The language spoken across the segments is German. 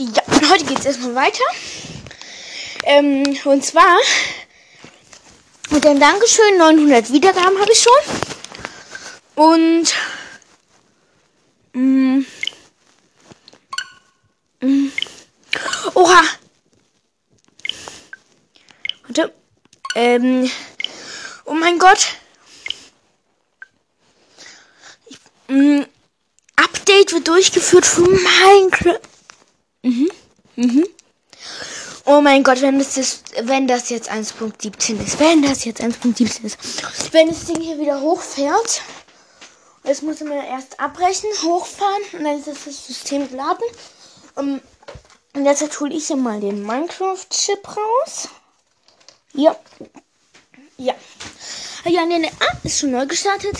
Ja, heute geht es erstmal weiter. Ähm, und zwar mit dem Dankeschön, 900 Wiedergaben habe ich schon. Und mh, mh, oha. Warte. Ähm, oh mein Gott. Ich, mh, Update wird durchgeführt für Minecraft. Mhm. Mhm. Oh mein Gott, wenn das, ist, wenn das jetzt 1.17 ist, wenn das jetzt 1.17 ist, wenn das Ding hier wieder hochfährt, jetzt muss man erst abbrechen, hochfahren und dann ist das System geladen. Um, und jetzt hole ich hier mal den Minecraft-Chip raus. Ja. Ja. Ja, nee, nee. Ah, ist schon neu gestartet.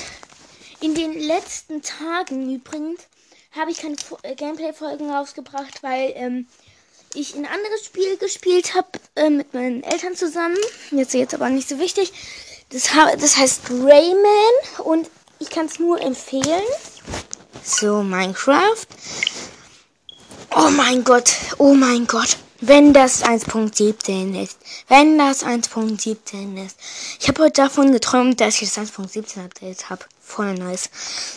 In den letzten Tagen übrigens habe ich keine äh, Gameplay-Folgen rausgebracht, weil ähm, ich ein anderes Spiel gespielt habe äh, mit meinen Eltern zusammen. Jetzt jetzt aber nicht so wichtig. Das, das heißt Rayman und ich kann es nur empfehlen. So, Minecraft. Oh mein Gott, oh mein Gott. Wenn das 1.17 ist. Wenn das 1.17 ist. Ich habe heute davon geträumt, dass ich das 1.17 Update habe. Voll nice.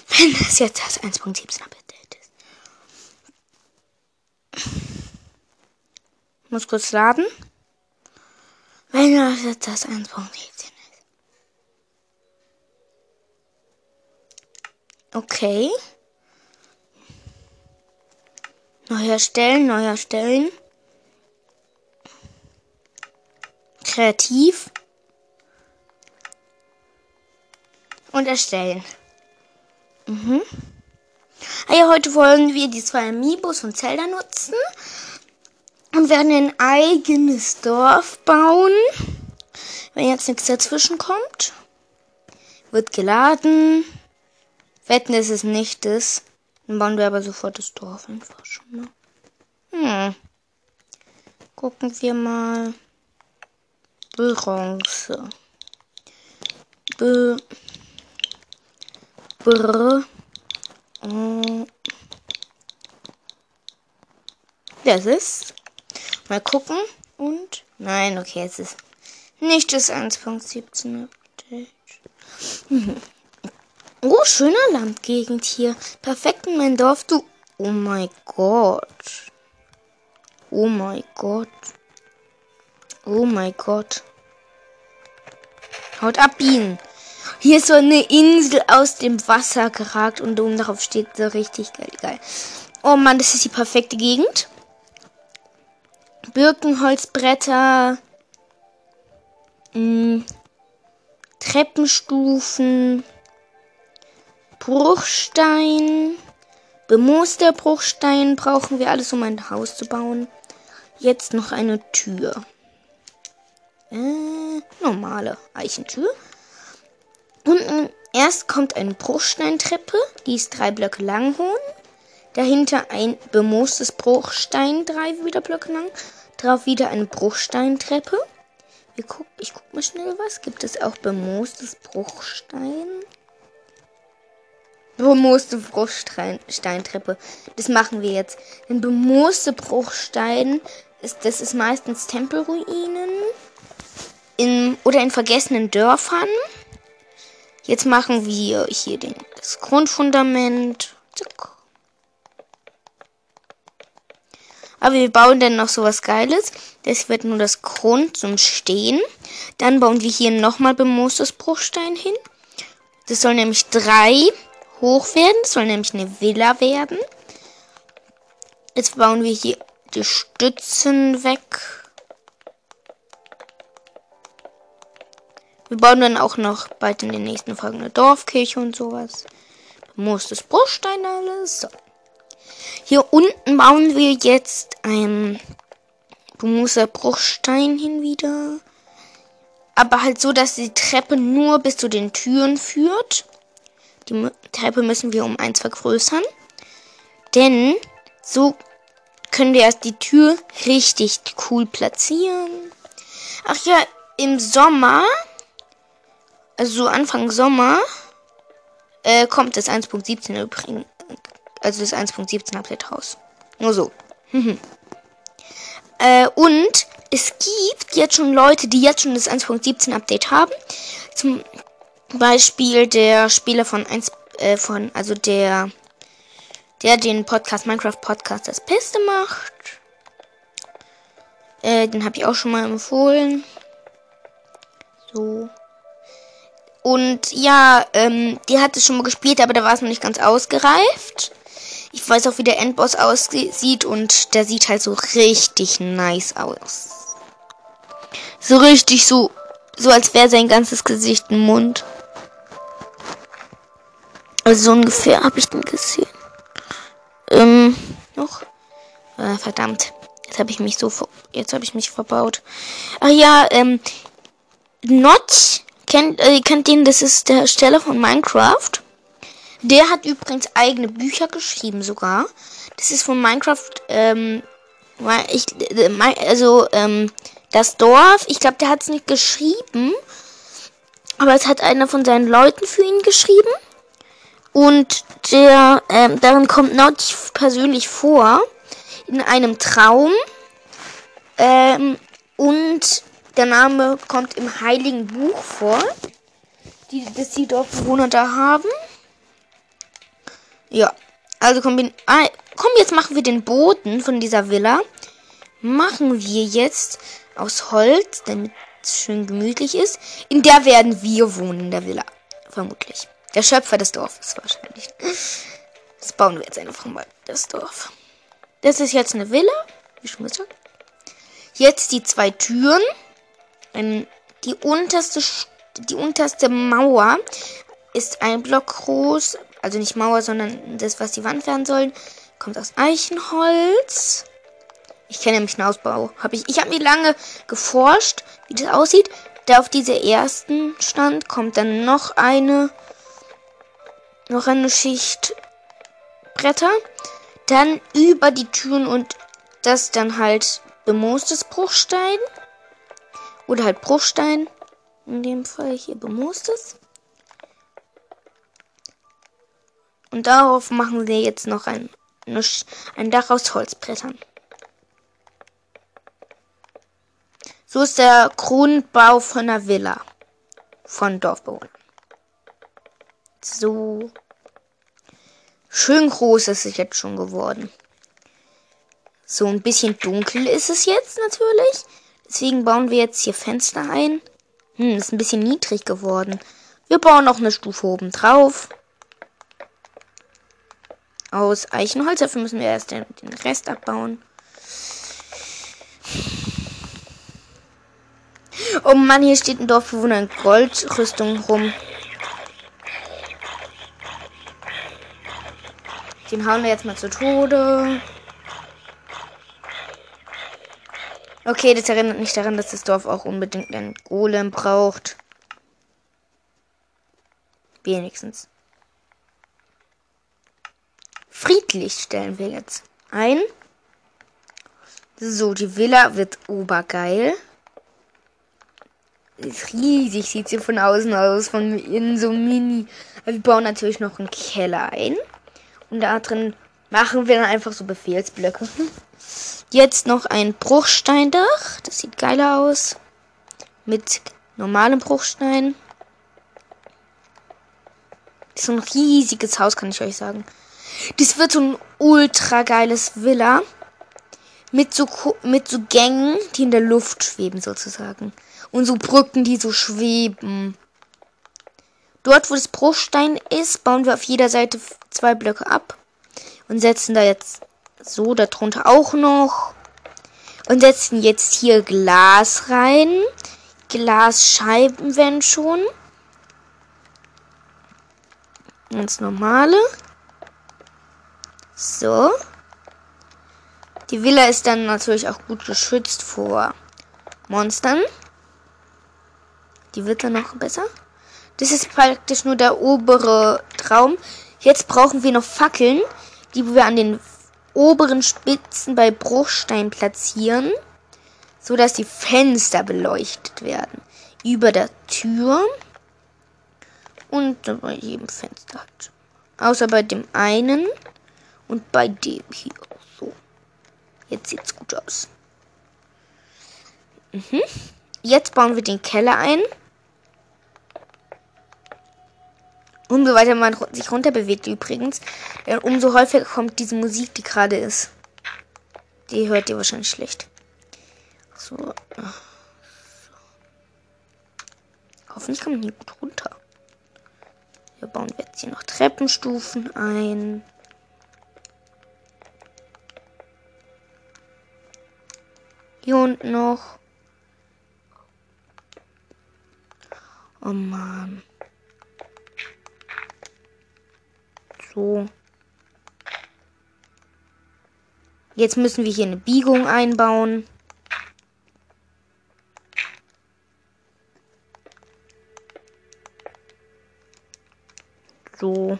Wenn das jetzt das 1.17 Update muss kurz laden. Wenn das jetzt das 1.17 ist. Okay. Neu erstellen, neu erstellen. Kreativ. Und erstellen. Mhm. Ja, heute wollen wir die zwei Amiibos von Zelda nutzen und werden ein eigenes Dorf bauen. Wenn jetzt nichts dazwischen kommt. Wird geladen. Wetten, dass es nicht ist. Dann bauen wir aber sofort das Dorf einfach schon mal. Hm. Gucken wir mal. Bronze. B. Br. Das ist Mal gucken. Und? Nein, okay, es ist nicht das 1.17 Update. Oh, schöner Landgegend hier. Perfekt in mein Dorf, du. Oh mein Gott. Oh mein Gott. Oh mein Gott. Haut ab, Bienen. Hier ist so eine Insel aus dem Wasser geragt und oben darauf steht so richtig geil, geil. Oh Mann, das ist die perfekte Gegend. Birkenholzbretter, mh, mm, Treppenstufen, Bruchstein, bemooster Bruchstein brauchen wir alles, um ein Haus zu bauen. Jetzt noch eine Tür. Äh, normale Eichentür. Unten erst kommt eine Bruchsteintreppe, die ist drei Blöcke lang hoch. Dahinter ein bemoostes Bruchstein, drei wieder Blöcke lang. Drauf wieder eine Bruchsteintreppe. Wir guck, ich guck mal schnell was. Gibt es auch bemoostes Bruchstein? Bemooste Bruchsteintreppe. Das machen wir jetzt. Denn bemooste Bruchstein ist, das ist meistens Tempelruinen. In, oder in vergessenen Dörfern. Jetzt machen wir hier den, das Grundfundament. Zack. Aber wir bauen dann noch sowas Geiles. Das wird nur das Grund zum Stehen. Dann bauen wir hier nochmal bemoostes Bruchstein hin. Das soll nämlich drei hoch werden. Das soll nämlich eine Villa werden. Jetzt bauen wir hier die Stützen weg. Wir bauen dann auch noch bald in den nächsten Folgen eine Dorfkirche und sowas. Bemoostes Bruchstein alles. So. Hier unten bauen wir jetzt ein Bumuser Bruchstein hin wieder. Aber halt so, dass die Treppe nur bis zu den Türen führt. Die Treppe müssen wir um eins vergrößern. Denn so können wir erst die Tür richtig cool platzieren. Ach ja, im Sommer, also so Anfang Sommer, äh, kommt das 1.17 übrigens also das 1.17 Update raus. Nur so. Mhm. Äh, und es gibt jetzt schon Leute, die jetzt schon das 1.17 Update haben. Zum Beispiel der Spieler von 1, äh, von, also der, der den Podcast, Minecraft Podcast das Beste macht. Äh, den habe ich auch schon mal empfohlen. So. Und ja, ähm, die hat es schon mal gespielt, aber da war es noch nicht ganz ausgereift. Ich weiß auch, wie der Endboss aussieht und der sieht halt so richtig nice aus. So richtig so, so als wäre sein ganzes Gesicht ein Mund. Also so ungefähr habe ich den gesehen. Ähm, noch? Äh, verdammt. Jetzt habe ich mich so, jetzt habe ich mich verbaut. Ach ja, ähm, Notch kennt, äh, kennt den, das ist der Ersteller von Minecraft. Der hat übrigens eigene Bücher geschrieben sogar. Das ist von Minecraft, ähm, ich, äh, also, ähm, das Dorf, ich glaube, der hat es nicht geschrieben, aber es hat einer von seinen Leuten für ihn geschrieben. Und der, ähm, darin kommt Notch persönlich vor in einem Traum. Ähm, und der Name kommt im Heiligen Buch vor, die, das die Dorfbewohner da haben. Ja, also komm, ah, komm, jetzt machen wir den Boden von dieser Villa. Machen wir jetzt aus Holz, damit es schön gemütlich ist. In der werden wir wohnen, in der Villa. Vermutlich. Der Schöpfer des Dorfes wahrscheinlich. Das bauen wir jetzt einfach mal, das Dorf. Das ist jetzt eine Villa, wie schon gesagt. Jetzt die zwei Türen. Ähm, die unterste, die unterste Mauer ist ein Block groß. Also nicht Mauer, sondern das, was die Wand werden soll, kommt aus Eichenholz. Ich kenne nämlich einen Ausbau. Hab ich ich habe mir lange geforscht, wie das aussieht. Da auf diese ersten stand, kommt dann noch eine noch eine Schicht Bretter. Dann über die Türen und das dann halt bemoostes Bruchstein. Oder halt Bruchstein. In dem Fall hier bemoostes. Und darauf machen wir jetzt noch ein, ein Dach aus Holzbrettern. So ist der Grundbau von einer Villa. Von Dorfbewohnern. So. Schön groß ist es jetzt schon geworden. So ein bisschen dunkel ist es jetzt natürlich. Deswegen bauen wir jetzt hier Fenster ein. Hm, ist ein bisschen niedrig geworden. Wir bauen noch eine Stufe oben drauf. Aus Eichenholz. Dafür müssen wir erst den, den Rest abbauen. Oh Mann, hier steht ein Dorfbewohner in Goldrüstung rum. Den hauen wir jetzt mal zu Tode. Okay, das erinnert mich daran, dass das Dorf auch unbedingt einen Golem braucht. Wenigstens. Friedlich stellen wir jetzt ein. So, die Villa wird obergeil. Ist riesig, sieht sie von außen aus, von innen so mini. Wir bauen natürlich noch einen Keller ein. Und da drin machen wir dann einfach so Befehlsblöcke. Jetzt noch ein Bruchsteindach. Das sieht geiler aus. Mit normalem Bruchstein. Das ist ein riesiges Haus, kann ich euch sagen. Das wird so ein ultra geiles Villa. Mit so, mit so Gängen, die in der Luft schweben, sozusagen. Und so Brücken, die so schweben. Dort, wo das Bruchstein ist, bauen wir auf jeder Seite zwei Blöcke ab. Und setzen da jetzt so, darunter auch noch. Und setzen jetzt hier Glas rein. Glasscheiben, wenn schon. Ganz normale. So. Die Villa ist dann natürlich auch gut geschützt vor Monstern. Die wird dann noch besser. Das ist praktisch nur der obere Traum. Jetzt brauchen wir noch Fackeln die wir an den oberen Spitzen bei Bruchstein platzieren, so dass die Fenster beleuchtet werden. Über der Tür und bei jedem Fenster halt. Außer bei dem einen und bei dem hier. So. Jetzt sieht's gut aus. Mhm. Jetzt bauen wir den Keller ein. Umso weiter man sich runter bewegt übrigens, äh, umso häufiger kommt diese Musik, die gerade ist. Die hört ihr wahrscheinlich schlecht. So. so. Hoffentlich kann man hier gut runter. Wir bauen jetzt hier noch Treppenstufen ein. Hier unten noch. Oh Mann. So. Jetzt müssen wir hier eine Biegung einbauen. So.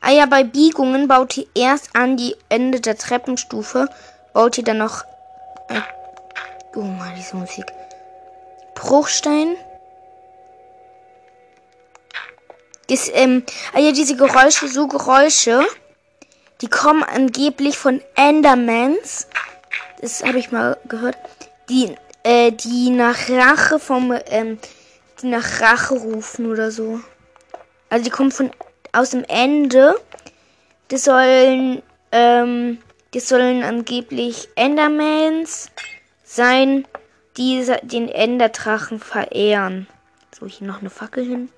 Ah ja, bei Biegungen baut ihr erst an die Ende der Treppenstufe, baut ihr dann noch... Äh, oh mal, diese Musik. Bruchstein. Das, ähm, ah ja, diese Geräusche, so Geräusche, die kommen angeblich von Endermans. Das habe ich mal gehört. Die, äh, die nach Rache vom, ähm, die nach Rache rufen oder so. Also die kommen von aus dem Ende. Das sollen, ähm, das sollen angeblich Endermans sein, die den Enderdrachen verehren. So, hier noch eine Fackel hin.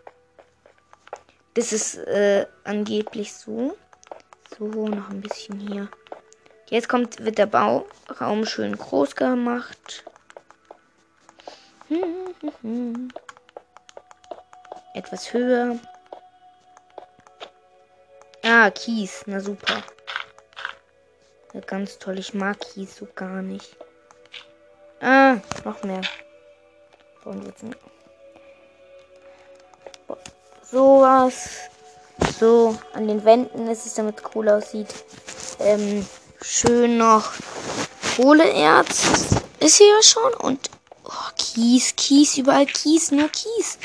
Das ist äh, angeblich so. So, noch ein bisschen hier. Jetzt kommt, wird der Bauraum schön groß gemacht. Etwas höher. Ah, Kies. Na super. Ja, ganz toll. Ich mag Kies so gar nicht. Ah, noch mehr. Und jetzt sowas. So, an den Wänden ist es, damit es cool aussieht. Ähm, schön noch Kohleerz. Ist hier ja schon. Und oh, Kies, Kies, überall Kies, nur Kies.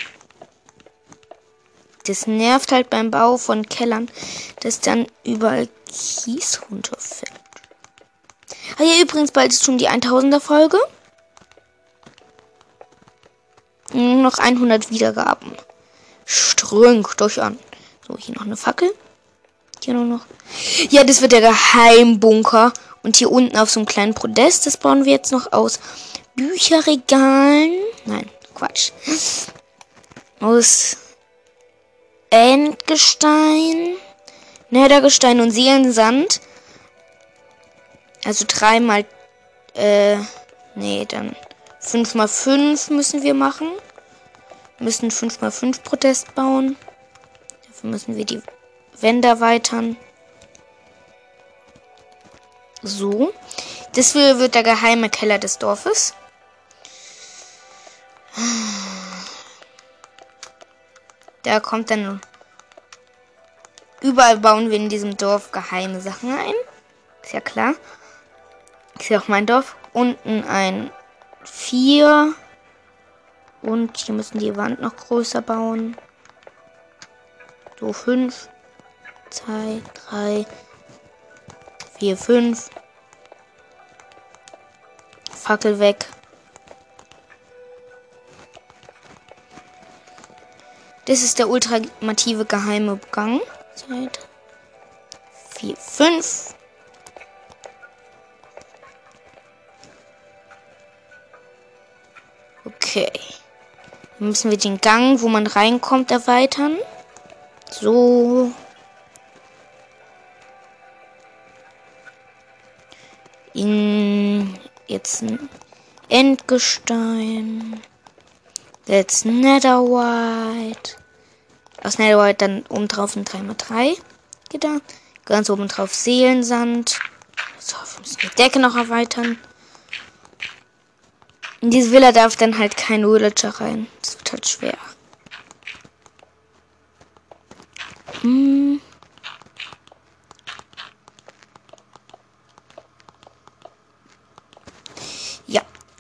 Das nervt halt beim Bau von Kellern, dass dann überall Kies runterfällt. Ah ja, übrigens, bald ist schon die 1000er Folge. Nur noch 100 Wiedergaben. Strönk durch an. So, hier noch eine Fackel. Hier noch. Ja, das wird der Geheimbunker. Und hier unten auf so einem kleinen Podest, das bauen wir jetzt noch aus Bücherregalen. Nein, Quatsch. Aus Endgestein, Nethergestein und Seelensand. Also dreimal, äh, nee, dann fünf mal fünf müssen wir machen. Müssen fünf mal fünf Protest bauen. Dafür müssen wir die Wände erweitern. So. Das wird der geheime Keller des Dorfes. Da kommt dann. Überall bauen wir in diesem Dorf geheime Sachen ein. Ist ja klar. Ist ja auch mein Dorf. Unten ein 4. Und hier müssen die Wand noch größer bauen. So 5. 2, 3, 4, 5. Fackel weg. Das ist der ultimative geheime Gang. Seit 4, 5. Okay. Müssen wir den Gang, wo man reinkommt, erweitern. So. In jetzt ein Endgestein. That's Netherwhite. Aus Netherwhite dann oben drauf ein 3x3 Gitter. Ganz oben drauf Seelensand. So, wir müssen die Decke noch erweitern. In diese Villa darf dann halt kein Villager rein. Das wird halt schwer. Hm.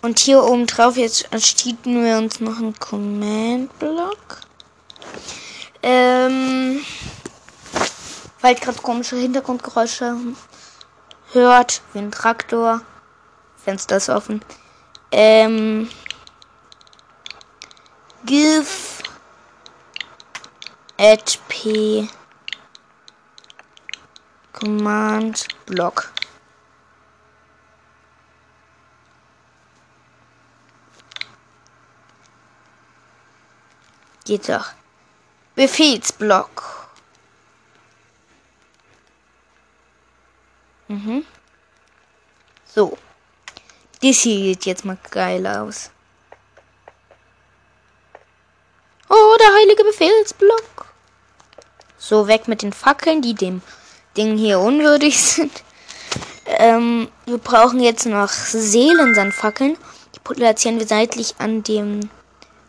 Und hier oben drauf, jetzt erstieten wir uns noch einen Command-Block. Ähm, weil gerade komische Hintergrundgeräusche hört, wie ein Traktor. Fenster ist offen. Ähm, give HP Command Block. Geht doch. Befehlsblock. Mhm. So. Das sieht jetzt mal geil aus. Oh, der heilige Befehlsblock. So, weg mit den Fackeln, die dem Ding hier unwürdig sind. Ähm, wir brauchen jetzt noch Seelensandfackeln. Die platzieren wir seitlich an dem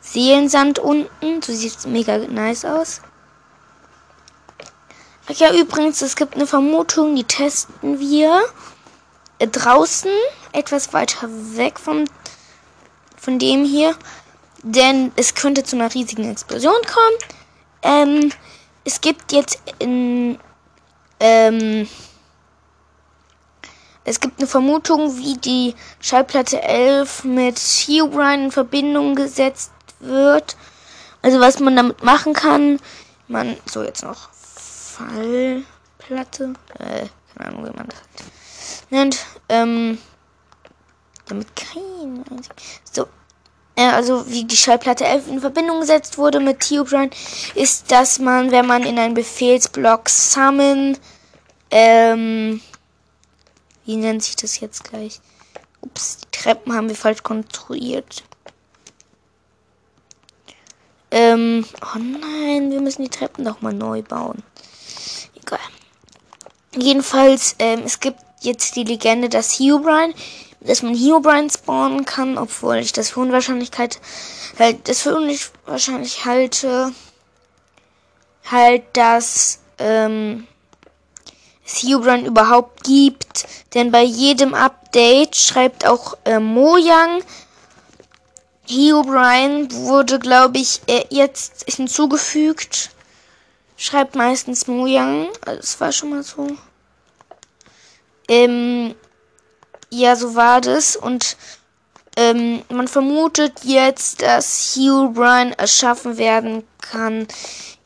Seelensand unten. So sieht es mega nice aus. Ach ja, übrigens, es gibt eine Vermutung, die testen wir draußen, etwas weiter weg vom, von dem hier. Denn es könnte zu einer riesigen Explosion kommen. Ähm, es gibt jetzt in, ähm, es gibt eine Vermutung, wie die Schallplatte 11 mit Herobrine in Verbindung gesetzt wird. Also was man damit machen kann. Man, so jetzt noch Fallplatte. Äh, keine Ahnung, wie man das nennt. Ähm, damit kein. So. Äh, also wie die Schallplatte 11 in Verbindung gesetzt wurde mit Theobrine, ist, dass man, wenn man in einen Befehlsblock summon, ähm, wie nennt sich das jetzt gleich? Ups, die Treppen haben wir falsch konstruiert. Ähm, oh nein, wir müssen die Treppen noch mal neu bauen. Egal. Jedenfalls, ähm, es gibt jetzt die Legende, dass Herobrine, dass man Herobrine spawnen kann, obwohl ich das für Unwahrscheinlichkeit, halt, das für unwahrscheinlich halte, halt, dass, ähm, es Herobrine überhaupt gibt, denn bei jedem Update schreibt auch äh, Mojang, Herobrine wurde, glaube ich, äh, jetzt hinzugefügt. Schreibt meistens Mojang. Also, das war schon mal so. Ähm, ja, so war das. Und ähm, man vermutet jetzt, dass Herobrine erschaffen werden kann,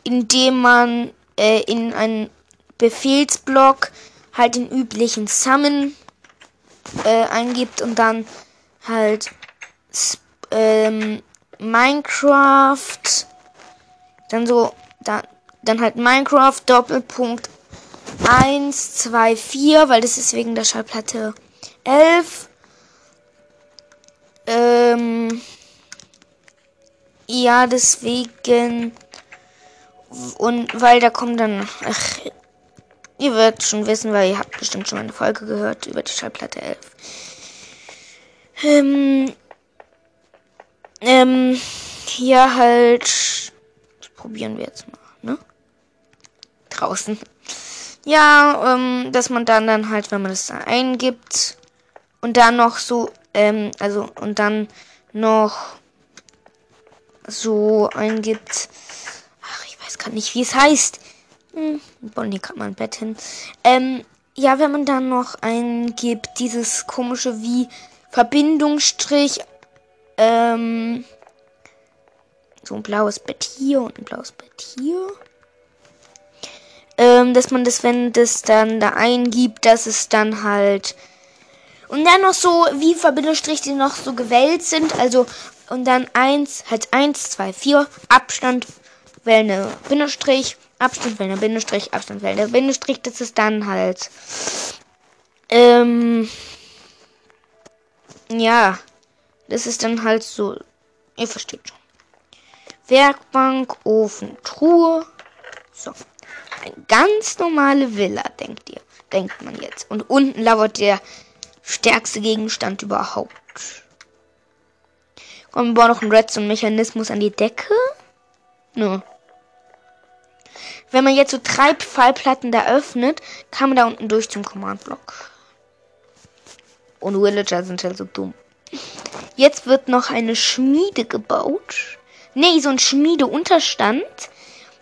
indem man äh, in einen Befehlsblock halt den üblichen Summon äh, eingibt und dann halt ähm, Minecraft, dann so, dann, dann halt Minecraft Doppelpunkt 1, 2, 4, weil das ist wegen der Schallplatte 11. Ähm, ja, deswegen. Und weil da kommt dann. Ach, ihr werdet schon wissen, weil ihr habt bestimmt schon eine Folge gehört über die Schallplatte 11. Ähm, ähm, hier halt. Das probieren wir jetzt mal, ne? Draußen. Ja, ähm, dass man dann dann halt, wenn man das da eingibt und dann noch so, ähm, also und dann noch so eingibt. Ach, ich weiß gar nicht, wie es heißt. Hm, Bonnie kann man Bett hin. Ähm, ja, wenn man dann noch eingibt, dieses komische wie Verbindungsstrich ähm, so ein blaues Bett hier und ein blaues Bett hier. Ähm, dass man das, wenn das dann da eingibt, dass es dann halt. Und dann noch so, wie Verbindungsstriche, die noch so gewählt sind. Also, und dann 1, halt 1, 2, 4, Abstand, wählende Bindestrich, Abstand, wählende Bindestrich, Abstand, wählende Bindestrich. Das ist dann halt. Ähm. Ja. Das ist dann halt so, ihr versteht schon. Werkbank, Ofen, Truhe. So. Eine ganz normale Villa, denkt ihr. Denkt man jetzt. Und unten lauert der stärkste Gegenstand überhaupt. Komm, wir bauen noch einen Redstone-Mechanismus an die Decke. Nö. Wenn man jetzt so drei Fallplatten da öffnet, kann man da unten durch zum Command-Block. Und Villager sind halt so dumm. Jetzt wird noch eine Schmiede gebaut. Nee, so ein Schmiedeunterstand.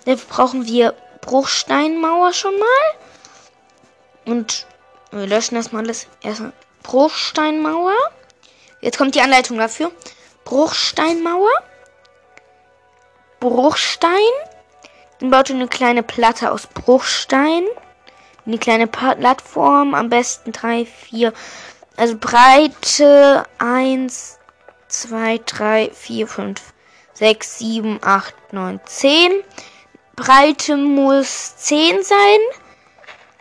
Dafür brauchen wir Bruchsteinmauer schon mal. Und Wir löschen erstmal alles. Erstmal Bruchsteinmauer. Jetzt kommt die Anleitung dafür. Bruchsteinmauer. Bruchstein. Dann baut ihr eine kleine Platte aus Bruchstein. Eine kleine Plattform. Am besten drei, vier. Also Breite 1, 2, 3, 4, 5, 6, 7, 8, 9, 10. Breite muss 10 sein.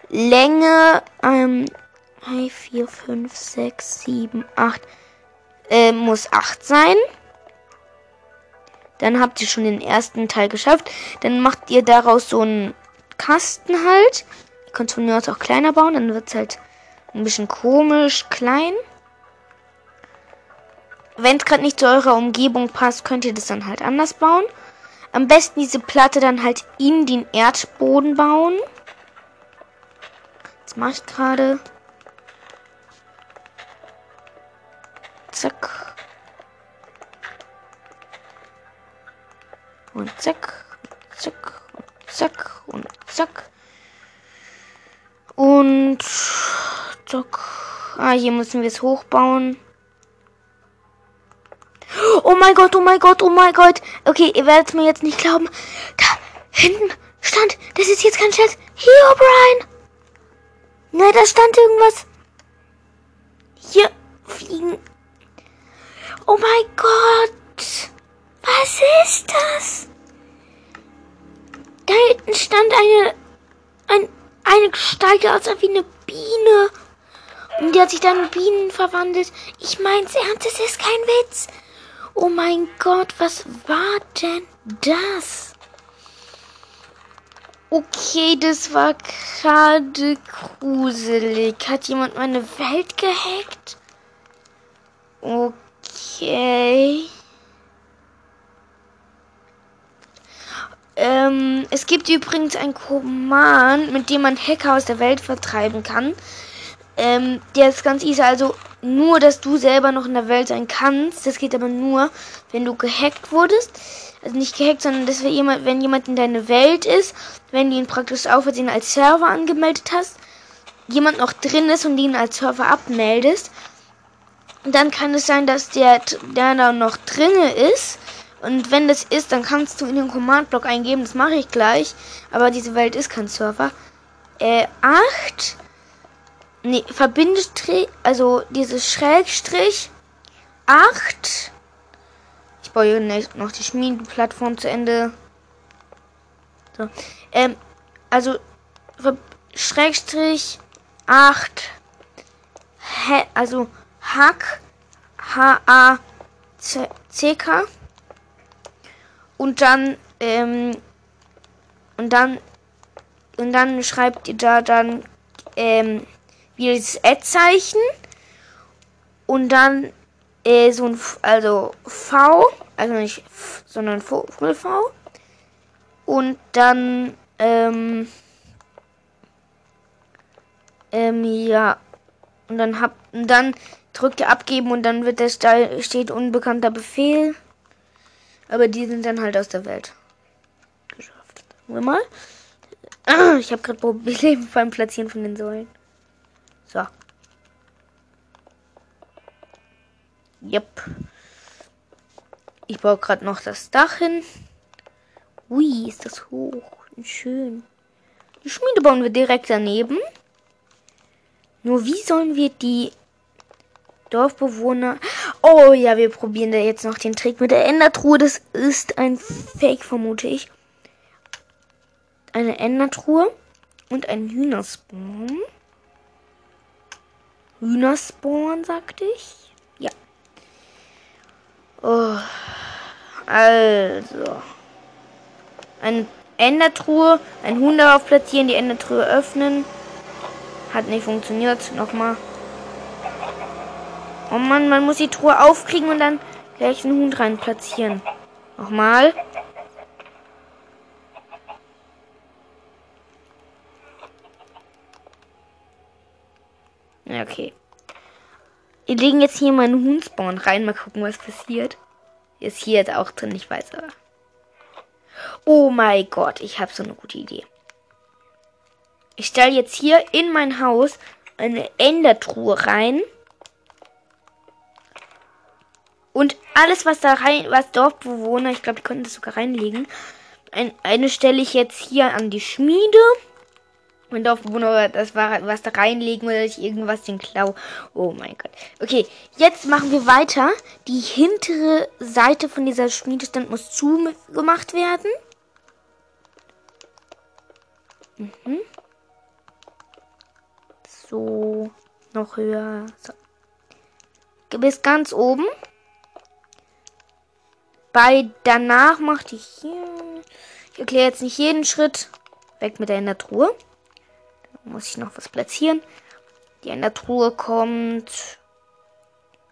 Länge ähm, 3, 4, 5, 6, 7, 8 äh, muss 8 sein. Dann habt ihr schon den ersten Teil geschafft. Dann macht ihr daraus so einen Kasten halt. Ihr könnt von mir aus auch kleiner bauen, dann wird es halt ein bisschen komisch klein. Wenn es gerade nicht zu eurer Umgebung passt, könnt ihr das dann halt anders bauen. Am besten diese Platte dann halt in den Erdboden bauen. Das mache ich gerade. Zack. Und zack. Zack. Und zack. Und zack. Und zack. Ah, hier müssen wir es hochbauen. Oh mein Gott, oh mein Gott, oh mein Gott. Okay, ihr werdet mir jetzt nicht glauben. Da hinten stand, das ist jetzt kein Scherz. Hier, Brian. Nein, da stand irgendwas. Hier fliegen. Oh mein Gott. Was ist das? Da hinten stand eine, ein, eine Gestalt aus wie eine Biene. Und die hat sich dann in Bienen verwandelt. Ich mein's ernst, es ist kein Witz. Oh mein Gott, was war denn das? Okay, das war gerade gruselig. Hat jemand meine Welt gehackt? Okay. Ähm, es gibt übrigens ein Command, mit dem man Hacker aus der Welt vertreiben kann. Ähm, der ist ganz easy. Also nur, dass du selber noch in der Welt sein kannst. Das geht aber nur, wenn du gehackt wurdest. Also nicht gehackt, sondern dass wir jemand, wenn jemand in deine Welt ist, wenn du ihn praktisch auf Versehen als Server angemeldet hast, jemand noch drin ist und ihn als Server abmeldest, dann kann es sein, dass der, der da noch drinne ist. Und wenn das ist, dann kannst du in den Command-Block eingeben. Das mache ich gleich. Aber diese Welt ist kein Server. Äh, 8 Nee, Verbindestrich, also dieses Schrägstrich 8. Ich baue hier noch die Schmiedeplattform zu Ende. So. Ähm, also Schrägstrich 8. He, also Hack H A C K. Und dann ähm, und dann und dann schreibt ihr da dann ähm, wie das Ad-Zeichen. Und dann äh, so ein, also V, also nicht F, sondern Full V. Und dann, ähm, ähm, ja, und dann hab, und dann drückt ihr abgeben und dann wird das da steht unbekannter Befehl. Aber die sind dann halt aus der Welt geschafft. Sagen wir mal. Ich habe gerade Probleme beim Platzieren von den Säulen. So. Yep. Ich baue gerade noch das Dach hin. Ui, ist das hoch. Schön. Die Schmiede bauen wir direkt daneben. Nur wie sollen wir die Dorfbewohner... Oh ja, wir probieren da jetzt noch den Trick mit der Endertruhe. Das ist ein Fake, vermute ich. Eine Endertruhe und ein Hühnerspawn. Hühnerspawn, sagte ich. Ja. Oh. Also. Eine Endertruhe, ein Huhn darauf platzieren, die Endertruhe öffnen. Hat nicht funktioniert. Nochmal. Oh Mann, man muss die Truhe aufkriegen und dann gleich einen Huhn rein platzieren. Nochmal. Okay. Wir legen jetzt hier mal einen Huhnspawn rein. Mal gucken, was passiert. Ist hier jetzt auch drin, ich weiß aber. Oh mein Gott, ich habe so eine gute Idee. Ich stelle jetzt hier in mein Haus eine Endertruhe rein. Und alles, was da rein, was Dorfbewohner, ich glaube, die konnten das sogar reinlegen. Ein, eine stelle ich jetzt hier an die Schmiede. Mein Dorfbewohner das war was da reinlegen oder ich irgendwas den Klau. Oh mein Gott. Okay, jetzt machen wir weiter. Die hintere Seite von dieser Schmiedestand muss zugemacht werden. Mhm. So, noch höher. So. Bis ganz oben. Bei danach machte ich hier. Ich erkläre jetzt nicht jeden Schritt. Weg mit der in der Truhe. Da muss ich noch was platzieren. Die in der Truhe kommt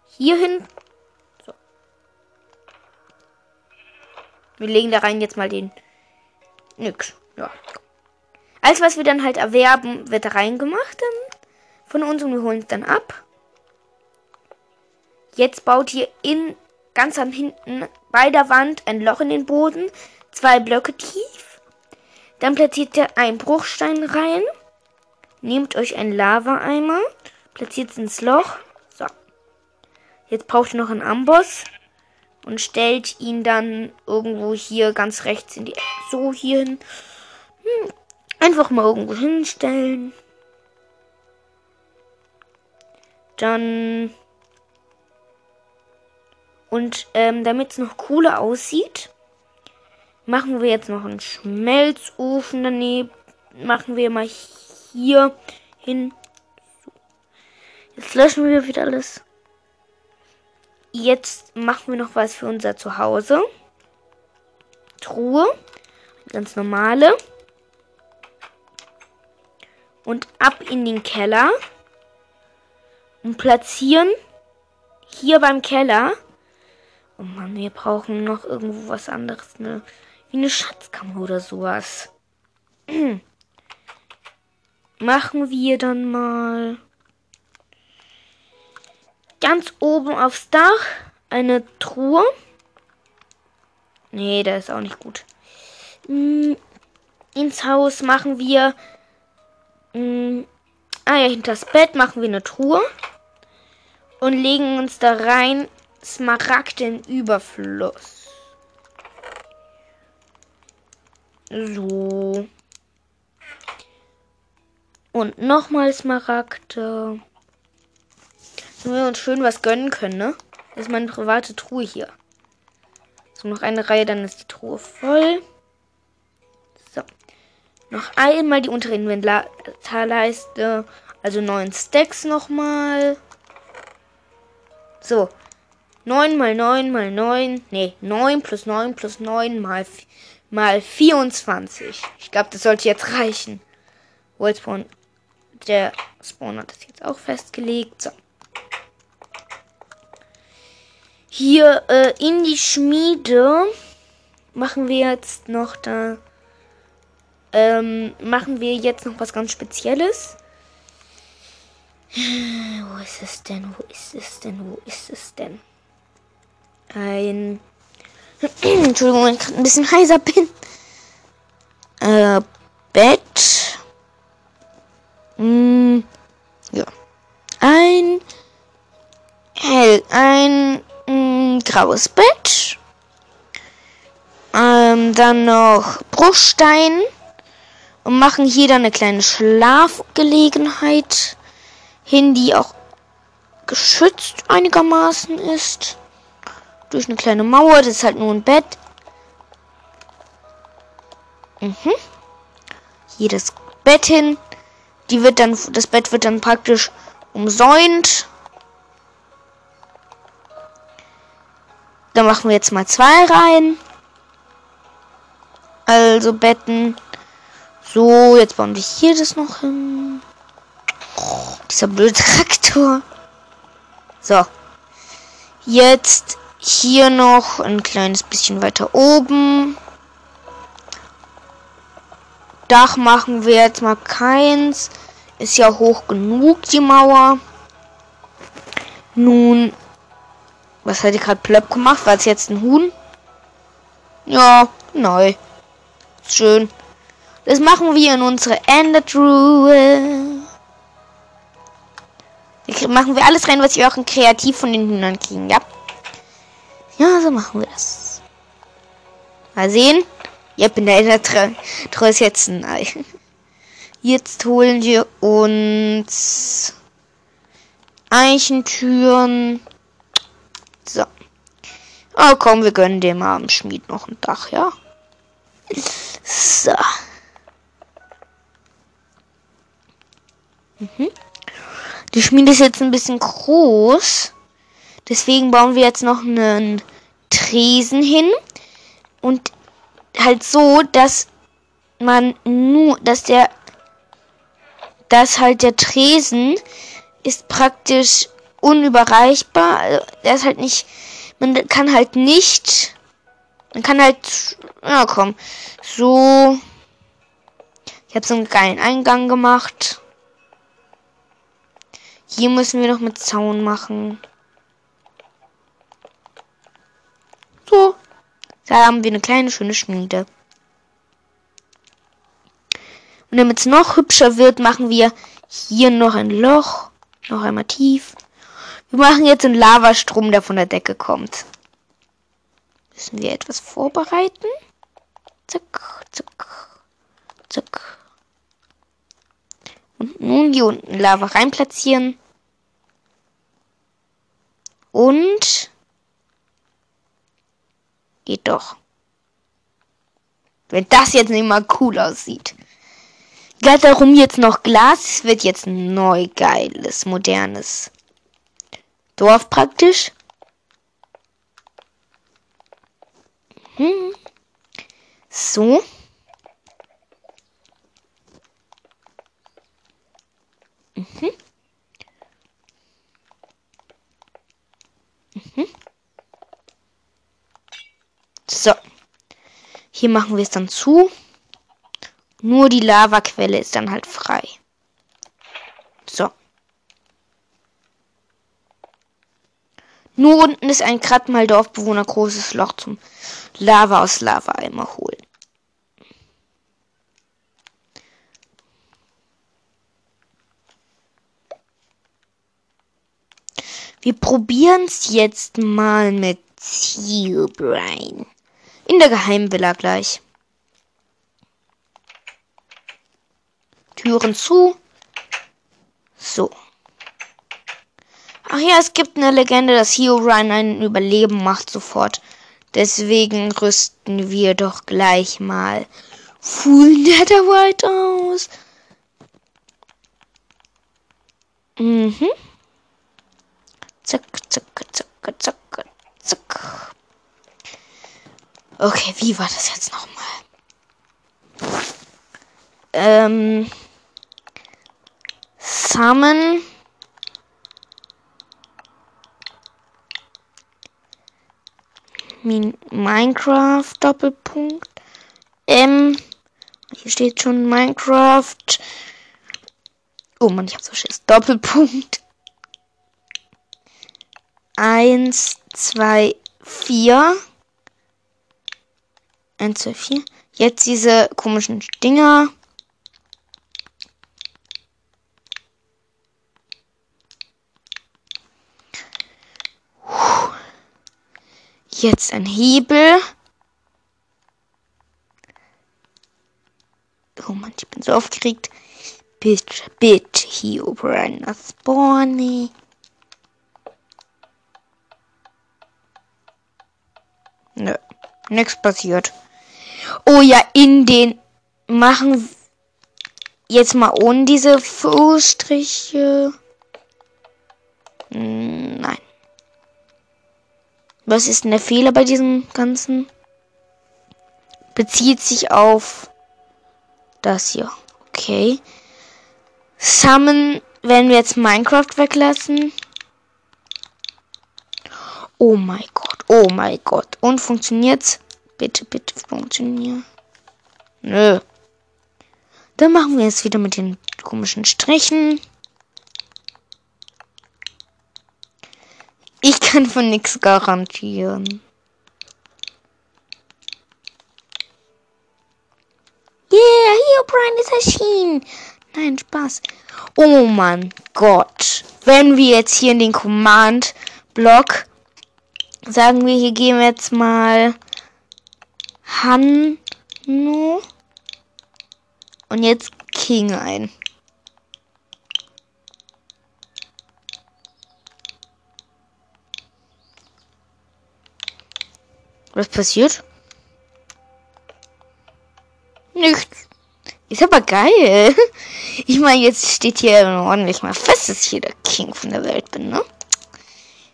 hier hin. So. Wir legen da rein jetzt mal den. Nix. Ja. Alles, was wir dann halt erwerben, wird da reingemacht dann von uns und wir holen es dann ab. Jetzt baut ihr in ganz am hinten bei der Wand ein Loch in den Boden, zwei Blöcke tief. Dann platziert ihr einen Bruchstein rein. Nehmt euch einen Lava-Eimer, platziert es ins Loch. So. Jetzt braucht ihr noch einen Amboss und stellt ihn dann irgendwo hier ganz rechts in die so hier hin. Hm. Einfach mal irgendwo hinstellen. Dann und ähm, damit es noch cooler aussieht, machen wir jetzt noch einen Schmelzofen daneben. Machen wir mal hier hin. So. Jetzt löschen wir wieder alles. Jetzt machen wir noch was für unser Zuhause. Truhe. Ganz normale. Und ab in den Keller. Und platzieren hier beim Keller Oh Mann, wir brauchen noch irgendwo was anderes, ne? Wie eine Schatzkammer oder sowas. Machen wir dann mal ganz oben aufs Dach eine Truhe. Nee, der ist auch nicht gut. Hm, ins Haus machen wir. Hm, ah ja, hinter das Bett machen wir eine Truhe. Und legen uns da rein Smaragdenüberfluss. So. Und nochmal Smaragde. Wenn wir uns schön was gönnen können, ne? Das ist meine private Truhe hier. So, noch eine Reihe, dann ist die Truhe voll. So. Noch einmal die untere Inventarleiste. Also neun Stacks nochmal. So. 9 mal 9 mal 9. Nee, 9 plus 9 plus 9 mal, mal 24. Ich glaube, das sollte jetzt reichen. Worldspawn. Der Spawn hat das jetzt auch festgelegt. So. Hier äh, in die Schmiede machen wir jetzt noch da. Ähm, machen wir jetzt noch was ganz Spezielles. Wo ist es denn? Wo ist es denn? Wo ist es denn? Ein. Entschuldigung, wenn ich ein bisschen heiser bin. Äh, Bett. Mm, ja. Ein hell, ein mm, graues Bett. Ähm, dann noch Bruchstein. Und machen hier dann eine kleine Schlafgelegenheit hin, die auch geschützt einigermaßen ist durch eine kleine Mauer. Das ist halt nur ein Bett. Mhm. Das Bett hin. Die wird dann, das Bett wird dann praktisch umsäunt. Da machen wir jetzt mal zwei rein. Also Betten. So, jetzt bauen wir hier das noch hin. Oh, dieser blöde Traktor. So. Jetzt hier noch ein kleines bisschen weiter oben. Dach machen wir jetzt mal keins. Ist ja hoch genug, die Mauer. Nun, was hat die gerade plöpp gemacht? War es jetzt ein Huhn? Ja, neu. Schön. Das machen wir in unsere Endertruhe. machen wir alles rein, was wir auch in Kreativ von den Hühnern kriegen, ja? Ja, so machen wir das. Mal sehen. Yep, in der Ender ist jetzt ein Ei. Jetzt holen wir uns Eichentüren. So. Oh komm, wir gönnen dem armen Schmied noch ein Dach, ja? So. Mhm. Die Schmiede ist jetzt ein bisschen groß. Deswegen bauen wir jetzt noch einen Tresen hin. Und halt so, dass man nur, dass der, dass halt der Tresen ist praktisch unüberreichbar. Also, er ist halt nicht, man kann halt nicht, man kann halt, ja komm, so, ich habe so einen geilen Eingang gemacht. Hier müssen wir noch mit Zaun machen. So. Da haben wir eine kleine, schöne Schmiede. Und damit es noch hübscher wird, machen wir hier noch ein Loch. Noch einmal tief. Wir machen jetzt einen Lavastrom, der von der Decke kommt. Müssen wir etwas vorbereiten. Zack, zack, zack. Und nun hier unten Lava rein platzieren. Und geht doch. Wenn das jetzt nicht mal cool aussieht. Gleich darum jetzt noch Glas. Es wird jetzt neu geiles, modernes Dorf praktisch. Hm. So. Mhm. Mhm. So. Hier machen wir es dann zu. Nur die Lavaquelle ist dann halt frei. So. Nur unten ist ein gerade mal Dorfbewohner großes Loch zum Lava aus Lava-Eimer holen. Wir probieren es jetzt mal mit Brain. In der Geheimvilla gleich. Türen zu. So. Ach ja, es gibt eine Legende, dass Herobrine ein Überleben macht sofort. Deswegen rüsten wir doch gleich mal Full Netherite aus. Mhm. Zack, zack, zack, zack, zack. Okay, wie war das jetzt nochmal? Ähm. Summon. Minecraft Doppelpunkt. M. Hier steht schon Minecraft. Oh Mann, ich hab so Schiss. Doppelpunkt. 1, 2, 4. 1, 2, 4. Jetzt diese komischen Dinger. Jetzt ein Hebel. Oh Mann, ich bin so aufgeregt. Bitte, bitte, hier oben spawny. Nö, nichts passiert. Oh ja, in den machen jetzt mal ohne diese Fußstriche. Hm, nein. Was ist denn der Fehler bei diesem Ganzen? Bezieht sich auf das hier. Okay. Summon, wenn wir jetzt Minecraft weglassen. Oh mein Gott, oh mein Gott. Und funktioniert's? Bitte, bitte funktionieren. Nö. Dann machen wir es wieder mit den komischen Strichen. Ich kann von nichts garantieren. Yeah, hier Brian ist erschienen. Nein, Spaß. Oh mein Gott. wenn wir jetzt hier in den Command-Block sagen wir, hier gehen wir jetzt mal Hanno und jetzt King ein. Was passiert? Nichts. Ist aber geil. Ich meine, jetzt steht hier ordentlich mal fest, dass ich hier der King von der Welt bin, ne?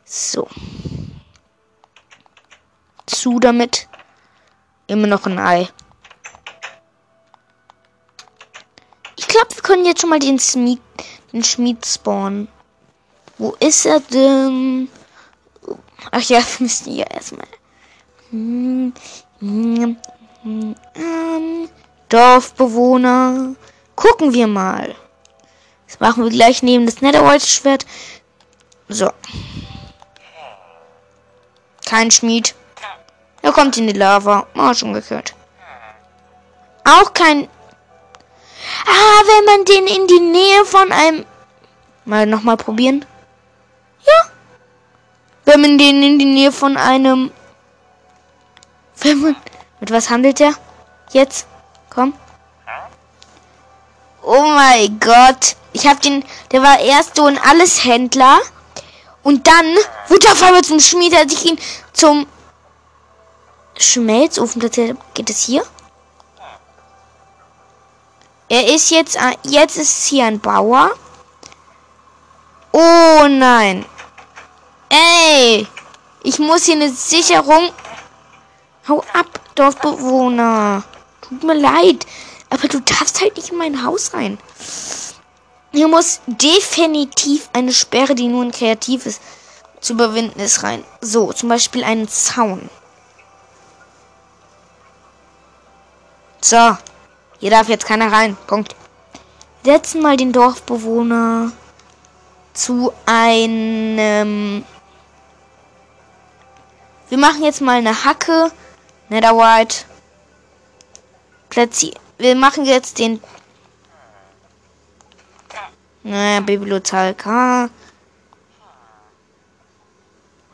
So. Zu damit. Immer noch ein Ei. Ich glaube, wir können jetzt schon mal den Schmied, den Schmied spawnen. Wo ist er denn? Ach ja, wir müssen hier erstmal. Hm, hm, hm, ähm, Dorfbewohner. Gucken wir mal. Das machen wir gleich neben das Netherwolf-Schwert. So. Kein Schmied. Er kommt in die Lava. Oh, schon gehört. Auch kein... Ah, wenn man den in die Nähe von einem... Mal nochmal probieren. Ja. Wenn man den in die Nähe von einem... Wenn man... Mit was handelt er? Jetzt? Komm. Oh mein Gott. Ich hab den... Der war erst so ein Alleshändler. Und dann wurde er auf einmal zum Schmied, als ich ihn zum Schmelzofen. Geht es hier? Er ist jetzt, jetzt ist hier ein Bauer. Oh nein. Ey, ich muss hier eine Sicherung. Hau ab, Dorfbewohner. Tut mir leid, aber du darfst halt nicht in mein Haus rein. Hier muss definitiv eine Sperre, die nur ein kreatives zu überwinden ist, rein. So, zum Beispiel einen Zaun. So. Hier darf jetzt keiner rein. Punkt. Setzen mal den Dorfbewohner zu einem. Wir machen jetzt mal eine Hacke. Netherwhite. Platzieren. Wir machen jetzt den. Naja, Bibliothekar.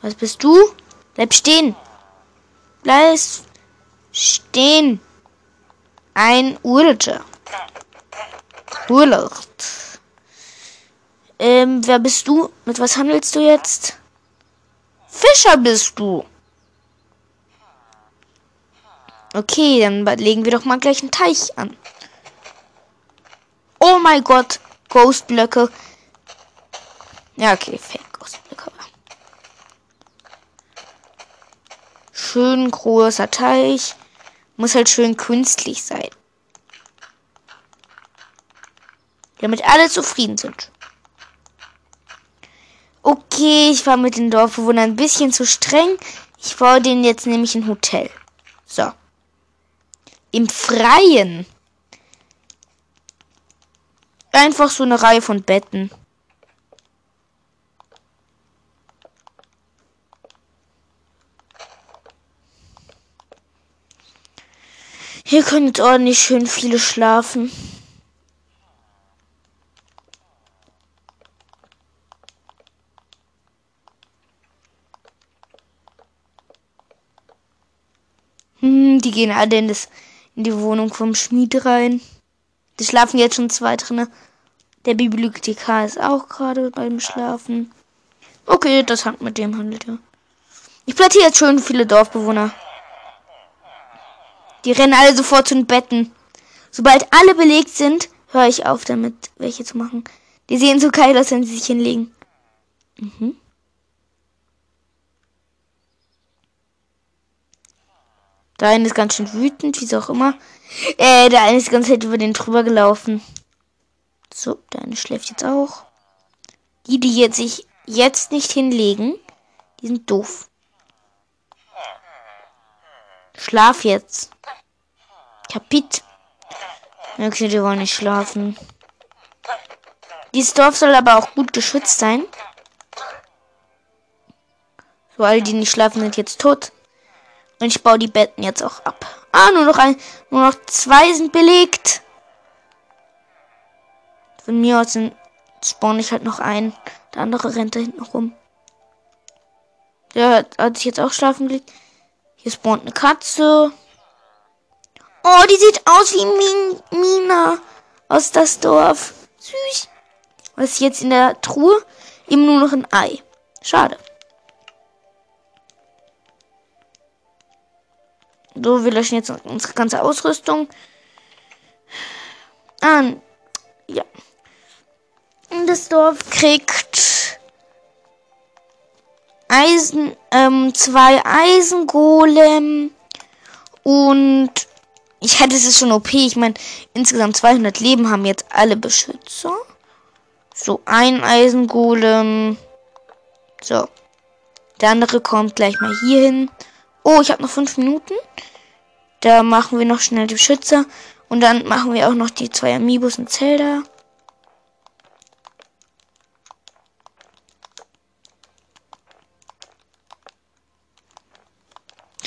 Was bist du? Bleib stehen. Bleib stehen. Ein Urte. Urlaub. Ähm, wer bist du? Mit was handelst du jetzt? Fischer bist du. Okay, dann legen wir doch mal gleich einen Teich an. Oh mein Gott, Ghostblöcke. Ja, okay, Fake Ghostblöcke. Schön großer Teich. Muss halt schön künstlich sein. Damit alle zufrieden sind. Okay, ich war mit den Dorfbewohnern ein bisschen zu streng. Ich baue denen jetzt nämlich ein Hotel. So. Im Freien. Einfach so eine Reihe von Betten. Hier können jetzt ordentlich schön viele schlafen. Hm, die gehen alle in, das, in die Wohnung vom Schmied rein. Die schlafen jetzt schon zwei drin. Der Bibliothekar ist auch gerade beim Schlafen. Okay, das hat mit dem handelt ja. Ich platziere jetzt schön viele Dorfbewohner. Die rennen alle sofort zu den Betten. Sobald alle belegt sind, höre ich auf damit, welche zu machen. Die sehen so geil aus, wenn sie sich hinlegen. Mhm. Der eine ist ganz schön wütend, wie auch immer. Äh, der eine ist die ganze Zeit über den drüber gelaufen. So, der eine schläft jetzt auch. Die, die jetzt sich jetzt nicht hinlegen, die sind doof. Schlaf jetzt. Kapit. Okay, die wollen nicht schlafen. Dieses Dorf soll aber auch gut geschützt sein. So, alle, die nicht schlafen, sind jetzt tot. Und ich baue die Betten jetzt auch ab. Ah, nur noch ein, nur noch zwei sind belegt. Von mir aus spawn ich halt noch ein. Der andere rennt da hinten rum. Der hat sich jetzt auch schlafen gelegt. Hier spawnt eine Katze. Oh, die sieht aus wie Min Mina aus das Dorf. Süß. Was ist jetzt in der Truhe? Eben nur noch ein Ei. Schade. So, wir löschen jetzt unsere ganze Ausrüstung. Ah, ja. Das Dorf kriegt Eisen, ähm, zwei Eisengolem und ich hätte es schon OP. Ich meine, insgesamt 200 Leben haben jetzt alle Beschützer. So, ein Eisengolem. So. Der andere kommt gleich mal hier hin. Oh, ich habe noch fünf Minuten. Da machen wir noch schnell die Beschützer. Und dann machen wir auch noch die zwei Amiibos und Zelda.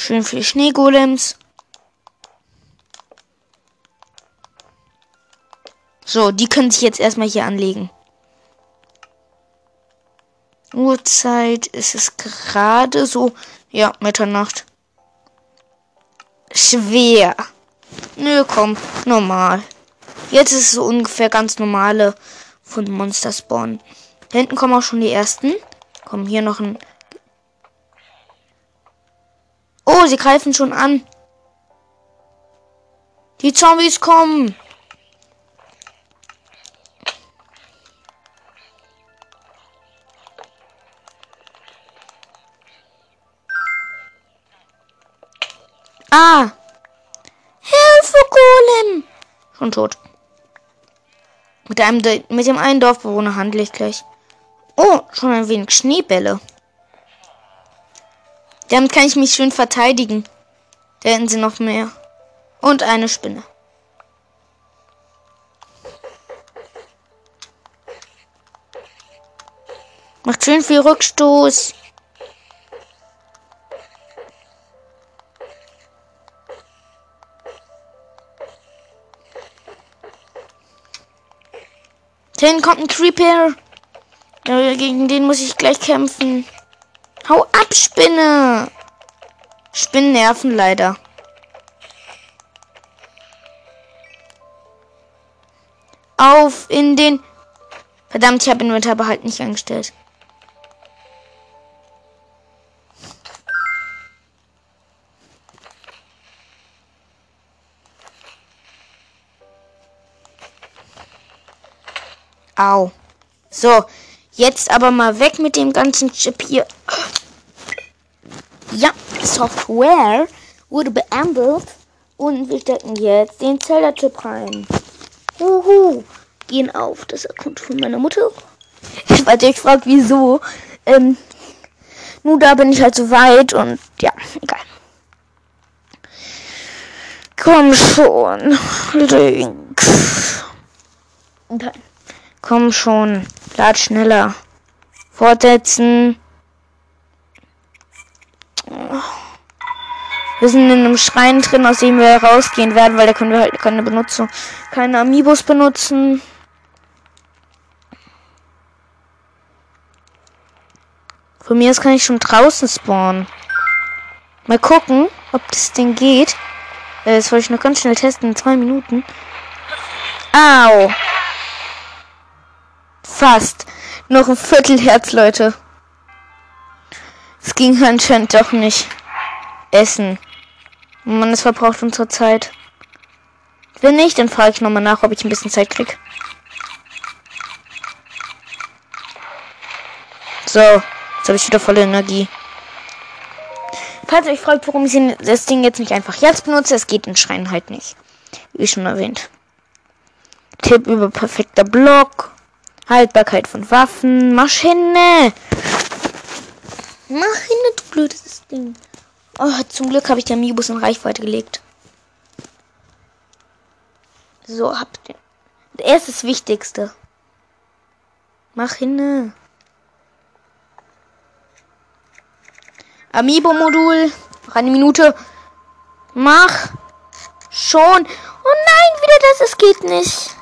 Schön viele Schneegolems. So, die können sich jetzt erstmal hier anlegen. Uhrzeit ist es gerade so. Ja, Mitternacht. Schwer. Nö, komm, normal. Jetzt ist es so ungefähr ganz normale von Monster Spawn. Hinten kommen auch schon die ersten. Kommen hier noch ein. Oh, sie greifen schon an. Die Zombies kommen. Ah! Hilfe, Golem! Schon tot. Mit, einem, mit dem einen Dorfbewohner handle ich gleich. Oh, schon ein wenig Schneebälle. Damit kann ich mich schön verteidigen. Da hätten sie noch mehr. Und eine Spinne. Macht schön viel Rückstoß. Dann kommt ein Creeper. gegen den muss ich gleich kämpfen. Hau ab, Spinne. Spinnen nerven leider. Auf in den... Verdammt, ich habe Inventar behalten nicht angestellt. Au. So, jetzt aber mal weg mit dem ganzen Chip hier. Ja, Software wurde beendet und wir stecken jetzt den Zelda-Chip rein. Huhu. Gehen auf das Account von meiner Mutter. Ich weiß, ich fragt, wieso. Ähm, nur da bin ich halt so weit und ja, egal. Komm schon, Link. Komm schon, lad schneller. Fortsetzen. Wir sind in einem Schrein drin, aus dem wir rausgehen werden, weil da können wir halt keine Benutzung, keine Amiibos benutzen. Von mir aus kann ich schon draußen spawnen. Mal gucken, ob das Ding geht. Äh, das wollte ich noch ganz schnell testen in zwei Minuten. Au! Fast. Noch ein Viertelherz, Leute. Es ging anscheinend doch nicht. Essen. Man, es verbraucht unsere Zeit. Wenn nicht, dann frage ich nochmal nach, ob ich ein bisschen Zeit krieg. So, jetzt habe ich wieder volle Energie. Falls ihr euch fragt, warum ich das Ding jetzt nicht einfach jetzt benutze, es geht in Schreien halt nicht. Wie schon erwähnt. Tipp über perfekter Block. Haltbarkeit von Waffen. Maschine. Maschine, du blödes Ding. Oh, zum Glück habe ich den Amiibus in Reichweite gelegt. So, habt ihr. Er ist das Wichtigste. Mach hin. Amiibo-Modul. Noch eine Minute. Mach. Schon. Oh nein, wieder das. Es geht nicht.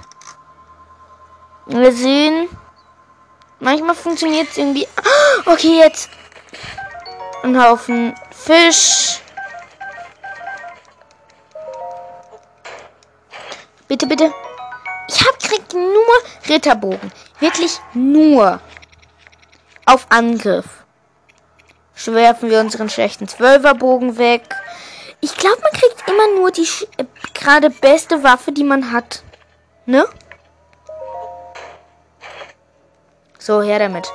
Wir sehen. Manchmal funktioniert es irgendwie. Okay, jetzt. Ein Haufen Fisch. Bitte, bitte. Ich hab krieg nur Ritterbogen. Wirklich nur. Auf Angriff. Schwerfen wir unseren schlechten Zwölferbogen weg. Ich glaube, man kriegt immer nur die äh, gerade beste Waffe, die man hat. Ne? So, her damit.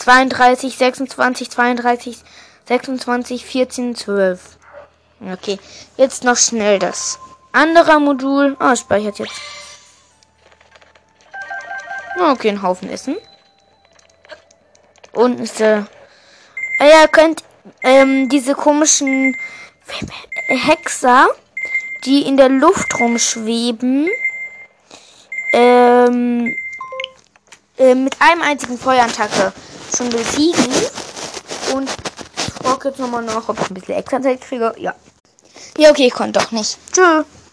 32, 26, 32, 26, 14, 12. Okay, jetzt noch schnell das andere Modul. Ah, oh, speichert jetzt. Okay, ein Haufen Essen. Unten ist der. Ah ja, könnt ähm, diese komischen Hexer, die in der Luft rumschweben, ähm, äh, mit einem einzigen Feuerattacke schon besiegen. Und ich frage jetzt nochmal nach, ob ich ein bisschen extra Zeit kriege. Ja. Ja, okay, ich konnte doch nicht. Tschüss.